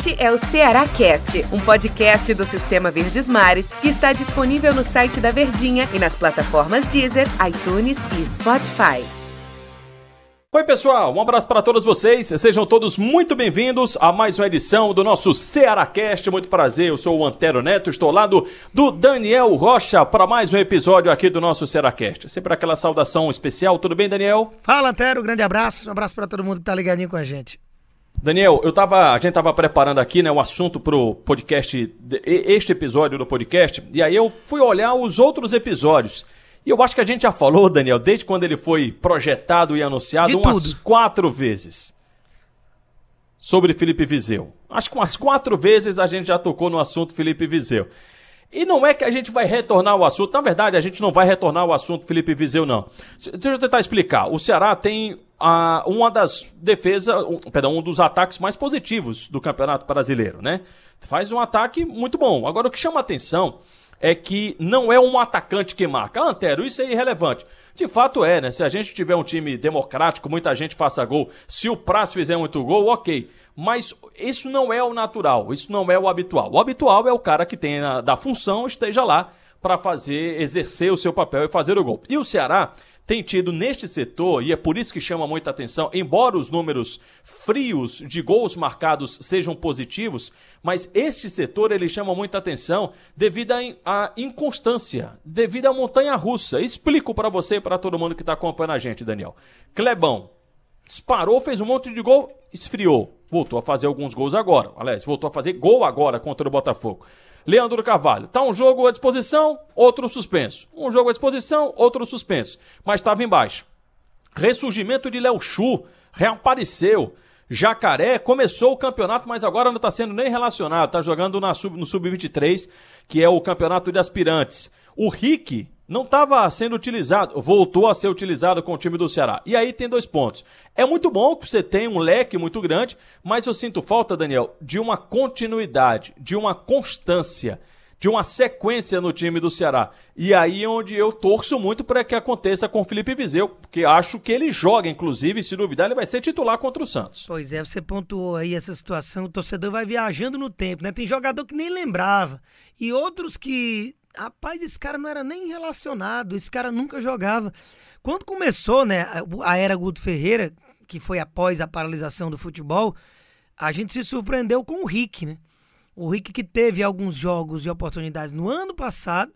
Este é o Ceará Cast, um podcast do Sistema Verdes Mares que está disponível no site da Verdinha e nas plataformas Deezer, iTunes e Spotify. Oi, pessoal, um abraço para todos vocês. Sejam todos muito bem-vindos a mais uma edição do nosso Cearacast. Muito prazer, eu sou o Antero Neto, estou ao lado do Daniel Rocha para mais um episódio aqui do nosso Cearacast. Sempre aquela saudação especial. Tudo bem, Daniel? Fala, Antero, grande abraço. Um abraço para todo mundo que tá ligadinho com a gente. Daniel, eu tava, a gente tava preparando aqui, né, o assunto pro podcast, este episódio do podcast, e aí eu fui olhar os outros episódios. E eu acho que a gente já falou, Daniel, desde quando ele foi projetado e anunciado, De umas tudo. quatro vezes. Sobre Felipe Vizeu. Acho que umas quatro vezes a gente já tocou no assunto Felipe Vizeu. E não é que a gente vai retornar ao assunto, na verdade, a gente não vai retornar ao assunto Felipe Vizeu, não. Deixa eu tentar explicar. O Ceará tem ah, uma das defesas, um, perdão, um dos ataques mais positivos do Campeonato Brasileiro, né? Faz um ataque muito bom. Agora, o que chama atenção é que não é um atacante que marca. Ah, Antero, isso é irrelevante. De fato é, né? Se a gente tiver um time democrático, muita gente faça gol, se o Praz fizer muito gol, ok. Mas isso não é o natural, isso não é o habitual. O habitual é o cara que tem a, da função, esteja lá para fazer, exercer o seu papel e fazer o gol. E o Ceará tem tido neste setor, e é por isso que chama muita atenção, embora os números frios de gols marcados sejam positivos, mas este setor ele chama muita atenção devido à in- à inconstância, devido à montanha russa. Explico para você e para todo mundo que está acompanhando a gente, Daniel. Clebão disparou, fez um monte de gol, esfriou. Voltou a fazer alguns gols agora. Aliás, voltou a fazer gol agora contra o Botafogo. Leandro Carvalho, tá um jogo à disposição, outro suspenso. Um jogo à disposição, outro suspenso. Mas estava embaixo. Ressurgimento de Léo Chu, reapareceu. Jacaré começou o campeonato, mas agora não está sendo nem relacionado. Está jogando na sub- no Sub-23, que é o campeonato de aspirantes. O Rick não estava sendo utilizado, voltou a ser utilizado com o time do Ceará. E aí tem dois pontos. É muito bom que você tenha um leque muito grande, mas eu sinto falta, Daniel, de uma continuidade, de uma constância de uma sequência no time do Ceará. E aí é onde eu torço muito para que aconteça com o Felipe Vizeu, porque acho que ele joga, inclusive, se duvidar, ele vai ser titular contra o Santos. Pois é, você pontuou aí essa situação, o torcedor vai viajando no tempo, né? Tem jogador que nem lembrava. E outros que, rapaz, esse cara não era nem relacionado, esse cara nunca jogava. Quando começou, né, a- era Guto Ferreira, que foi após a paralisação do futebol, a gente se surpreendeu com o Rick, né? O Rick que teve alguns jogos e oportunidades no ano passado,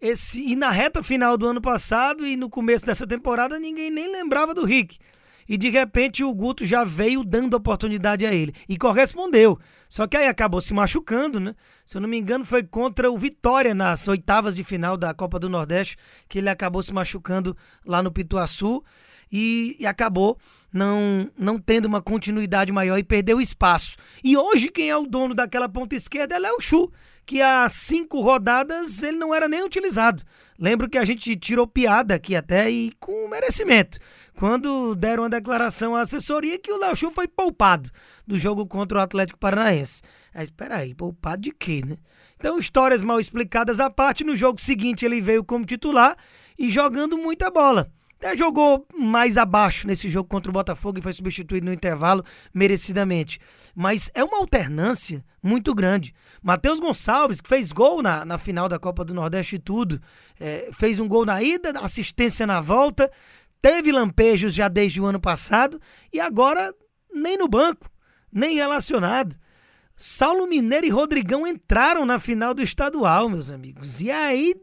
esse e na reta final do ano passado e no começo dessa temporada ninguém nem lembrava do Rick. E de repente o Guto já veio dando oportunidade a ele e correspondeu. Só que aí acabou se machucando, né? Se eu não me engano, foi contra o Vitória nas oitavas de final da Copa do Nordeste, que ele acabou se machucando lá no Pituaçu e, e acabou não, não tendo uma continuidade maior e perdeu espaço. E hoje quem é o dono daquela ponta esquerda é Léo Chu, que há cinco rodadas ele não era nem utilizado. Lembro que a gente tirou piada aqui até e com merecimento. Quando deram uma declaração à assessoria que o Léo foi poupado do jogo contra o Atlético Paranaense. Aí, espera aí, poupado de quê, né? Então, histórias mal explicadas à parte, no jogo seguinte ele veio como titular e jogando muita bola. Até jogou mais abaixo nesse jogo contra o Botafogo e foi substituído no intervalo merecidamente. Mas é uma alternância muito grande. Matheus Gonçalves, que fez gol na, na final da Copa do Nordeste e tudo, é, fez um gol na ida, assistência na volta, teve lampejos já desde o ano passado e agora nem no banco, nem relacionado. Saulo Mineiro e Rodrigão entraram na final do estadual, meus amigos. E aí,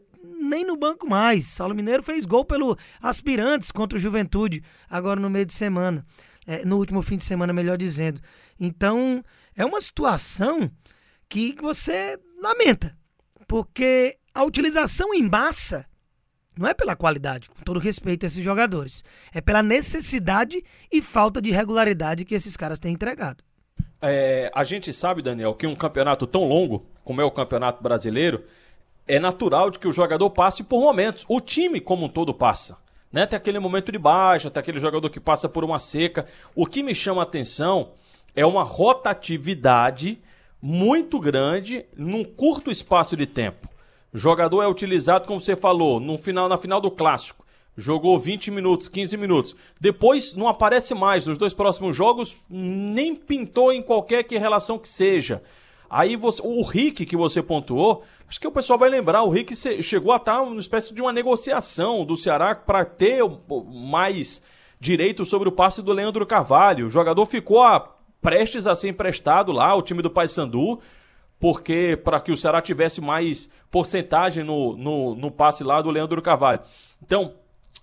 nem no banco mais. Saulo Mineiro fez gol pelo Aspirantes contra o Juventude, agora no meio de semana. É, no último fim de semana, melhor dizendo. Então, é uma situação que você lamenta. Porque a utilização em massa não é pela qualidade, com todo respeito a esses jogadores. É pela necessidade e falta de regularidade que esses caras têm entregado. É, a gente sabe, Daniel, que um campeonato tão longo como é o Campeonato Brasileiro, é natural de que o jogador passe por momentos. O time como um todo passa. Né? Tem aquele momento de baixa, tem aquele jogador que passa por uma seca. O que me chama a atenção é uma rotatividade muito grande num curto espaço de tempo. O jogador é utilizado, como você falou, no final, na final do clássico. Jogou 20 minutos, 15 minutos. Depois não aparece mais. Nos dois próximos jogos, nem pintou em qualquer que relação que seja. Aí você, o Rick que você pontuou, acho que o pessoal vai lembrar, o Rick chegou a estar uma espécie de uma negociação do Ceará para ter mais direito sobre o passe do Leandro Carvalho. O jogador ficou a, prestes a ser emprestado lá ao time do Paysandu, porque para que o Ceará tivesse mais porcentagem no, no, no passe lá do Leandro Carvalho. Então,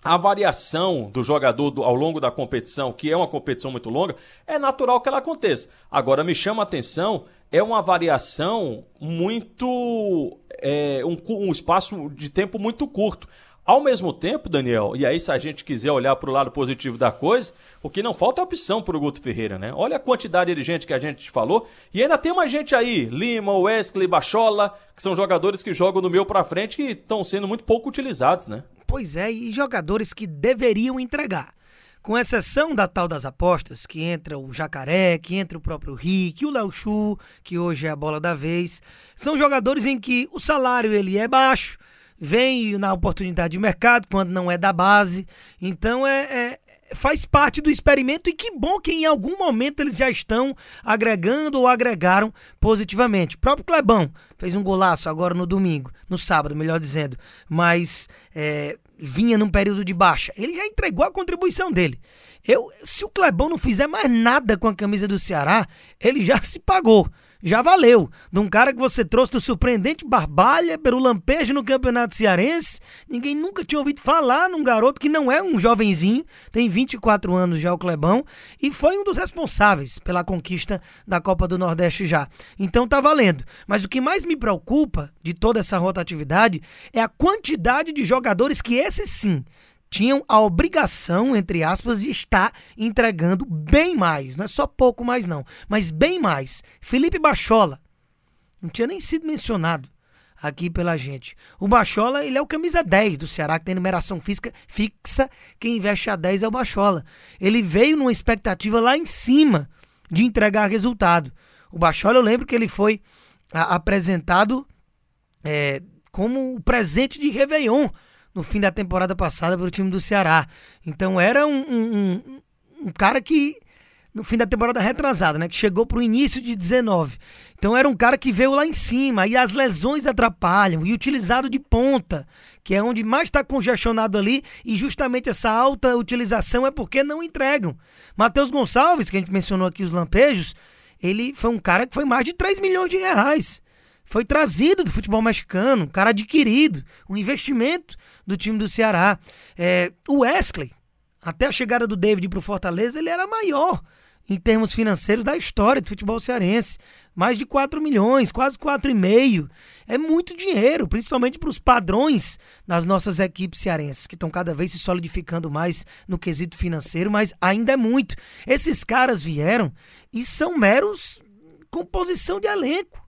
a variação do jogador do, ao longo da competição, que é uma competição muito longa, é natural que ela aconteça. Agora, me chama a atenção, é uma variação muito. É, um, um espaço de tempo muito curto. Ao mesmo tempo, Daniel, e aí se a gente quiser olhar para o lado positivo da coisa, o que não falta é opção para o Guto Ferreira, né? Olha a quantidade de gente que a gente falou. E ainda tem mais gente aí, Lima, Wesley, Bachola, que são jogadores que jogam do meio para frente e estão sendo muito pouco utilizados, né? Pois é, e jogadores que deveriam entregar. Com exceção da tal das apostas, que entra o Jacaré, que entra o próprio Rick, o Léo Chu, que hoje é a bola da vez, são jogadores em que o salário ele é baixo, vem na oportunidade de mercado quando não é da base. Então é, é, faz parte do experimento e que bom que em algum momento eles já estão agregando ou agregaram positivamente. O próprio Clebão fez um golaço agora no domingo, no sábado, melhor dizendo, mas é, vinha num período de baixa. Ele já entregou a contribuição dele. Eu, se o Clebão não fizer mais nada com a camisa do Ceará, ele já se pagou já valeu. De um cara que você trouxe do surpreendente Barbalha pelo lampejo no Campeonato Cearense. Ninguém nunca tinha ouvido falar num garoto que não é um jovenzinho, tem 24 anos já o Clebão, e foi um dos responsáveis pela conquista da Copa do Nordeste já. Então tá valendo. Mas o que mais me preocupa de toda essa rotatividade é a quantidade de jogadores que esse sim tinham a obrigação, entre aspas, de estar entregando bem mais. Não é só pouco mais, não, mas bem mais. Felipe Bachola, não tinha nem sido mencionado aqui pela gente. O Bachola, ele é o camisa 10 do Ceará, que tem numeração física fixa. Quem investe a 10 é o Bachola. Ele veio numa expectativa lá em cima de entregar resultado. O Bachola, eu lembro que ele foi a, apresentado é, como o presente de Réveillon no fim da temporada passada pelo time do Ceará. Então era um, um, um, um cara que, no fim da temporada retrasada, né? Que chegou para o início de 19. Então era um cara que veio lá em cima e as lesões atrapalham e utilizado de ponta, que é onde mais está congestionado ali e justamente essa alta utilização é porque não entregam. Matheus Gonçalves, que a gente mencionou aqui os lampejos, ele foi um cara que foi mais de 3 milhões de reais. Foi trazido do futebol mexicano, um cara adquirido, um investimento do time do Ceará. É, o Wesley, até a chegada do David para o Fortaleza, ele era maior em termos financeiros da história do futebol cearense. Mais de 4 milhões, quase 4,5. É muito dinheiro, principalmente para os padrões das nossas equipes cearenses, que estão cada vez se solidificando mais no quesito financeiro, mas ainda é muito. Esses caras vieram e são meros composição de elenco.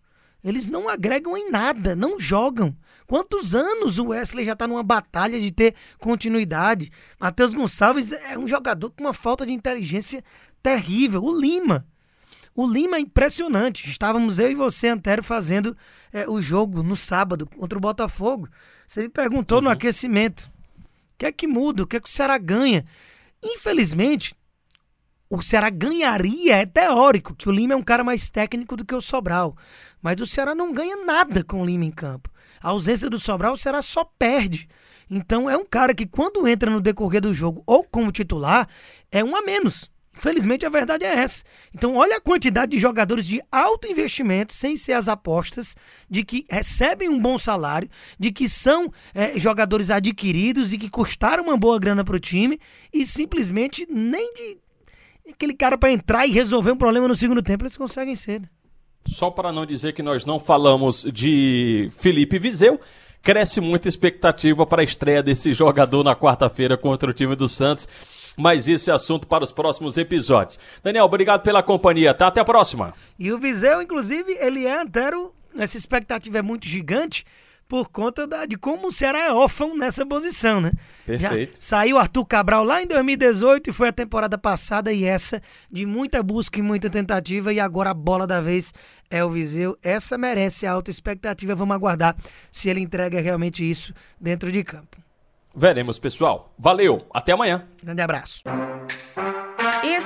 Eles não agregam em nada, não jogam. Quantos anos o Wesley já está numa batalha de ter continuidade? Matheus Gonçalves é um jogador com uma falta de inteligência terrível. O Lima. O Lima é impressionante. Estávamos eu e você, Antero, fazendo é, o jogo no sábado contra o Botafogo. Você me perguntou uhum. no aquecimento: o que é que muda? O que é que o Ceará ganha? Infelizmente, o Ceará ganharia, é teórico, que o Lima é um cara mais técnico do que o Sobral. Mas o Ceará não ganha nada com o Lima em campo. A ausência do Sobral, o Ceará só perde. Então é um cara que quando entra no decorrer do jogo ou como titular, é um a menos. Infelizmente a verdade é essa. Então olha a quantidade de jogadores de alto investimento, sem ser as apostas, de que recebem um bom salário, de que são é, jogadores adquiridos e que custaram uma boa grana para o time e simplesmente nem de aquele cara para entrar e resolver um problema no segundo tempo eles conseguem ser. Né? Só para não dizer que nós não falamos de Felipe Viseu, cresce muita expectativa para a estreia desse jogador na quarta-feira contra o time do Santos. Mas isso é assunto para os próximos episódios. Daniel, obrigado pela companhia, tá? Até a próxima. E o Viseu, inclusive, ele é antero, essa expectativa é muito gigante, por conta da, de como o Ceará é órfão nessa posição, né? Perfeito. Já saiu Arthur Cabral lá em 2018 e foi a temporada passada e essa de muita busca e muita tentativa e agora a bola da vez é o Viseu. Essa merece a alta expectativa. Vamos aguardar se ele entrega realmente isso dentro de campo. Veremos, pessoal. Valeu, até amanhã. Grande abraço.